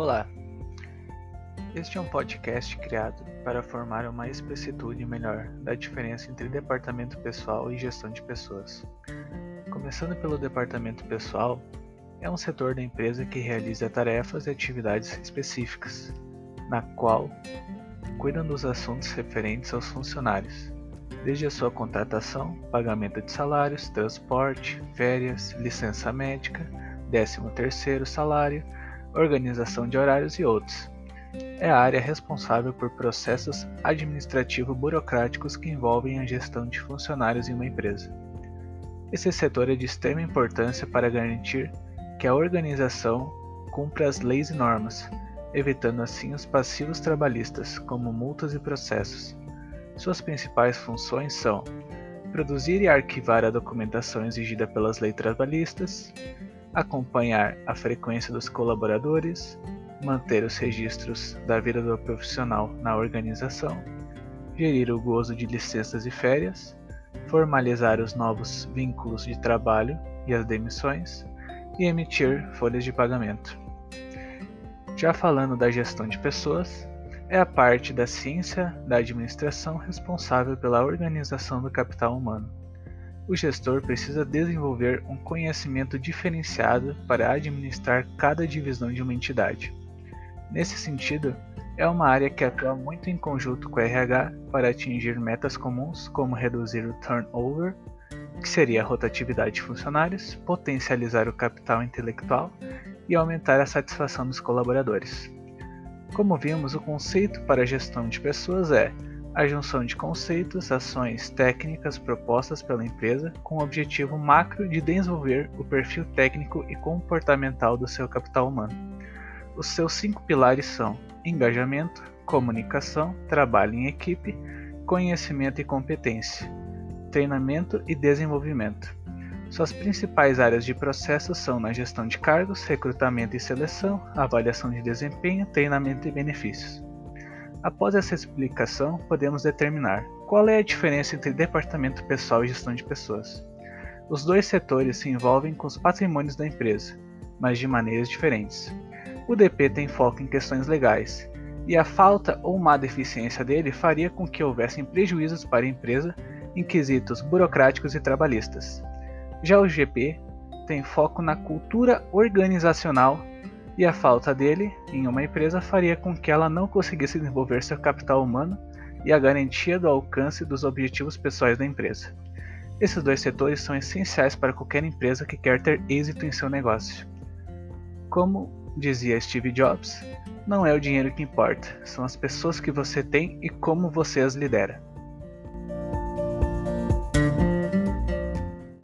Olá! Este é um podcast criado para formar uma espessitude melhor da diferença entre departamento pessoal e gestão de pessoas. Começando pelo departamento pessoal, é um setor da empresa que realiza tarefas e atividades específicas, na qual cuidam dos assuntos referentes aos funcionários, desde a sua contratação, pagamento de salários, transporte, férias, licença médica, 13º salário, organização de horários e outros. É a área responsável por processos administrativo-burocráticos que envolvem a gestão de funcionários em uma empresa. Esse setor é de extrema importância para garantir que a organização cumpra as leis e normas, evitando assim os passivos trabalhistas, como multas e processos. Suas principais funções são produzir e arquivar a documentação exigida pelas leis trabalhistas, acompanhar a frequência dos colaboradores, manter os registros da vida do profissional na organização, gerir o gozo de licenças e férias, formalizar os novos vínculos de trabalho e as demissões e emitir folhas de pagamento. Já falando da gestão de pessoas, é a parte da ciência da administração responsável pela organização do capital humano o gestor precisa desenvolver um conhecimento diferenciado para administrar cada divisão de uma entidade. Nesse sentido, é uma área que atua muito em conjunto com o RH para atingir metas comuns, como reduzir o turnover, que seria a rotatividade de funcionários, potencializar o capital intelectual e aumentar a satisfação dos colaboradores. Como vimos, o conceito para a gestão de pessoas é a junção de conceitos, ações técnicas propostas pela empresa com o objetivo macro de desenvolver o perfil técnico e comportamental do seu capital humano. Os seus cinco pilares são engajamento, comunicação, trabalho em equipe, conhecimento e competência, treinamento e desenvolvimento. Suas principais áreas de processo são na gestão de cargos, recrutamento e seleção, avaliação de desempenho, treinamento e benefícios. Após essa explicação, podemos determinar qual é a diferença entre departamento pessoal e gestão de pessoas. Os dois setores se envolvem com os patrimônios da empresa, mas de maneiras diferentes. O DP tem foco em questões legais, e a falta ou má deficiência dele faria com que houvessem prejuízos para a empresa em quesitos burocráticos e trabalhistas. Já o GP tem foco na cultura organizacional e a falta dele em uma empresa faria com que ela não conseguisse desenvolver seu capital humano e a garantia do alcance dos objetivos pessoais da empresa. Esses dois setores são essenciais para qualquer empresa que quer ter êxito em seu negócio. Como dizia Steve Jobs, não é o dinheiro que importa, são as pessoas que você tem e como você as lidera.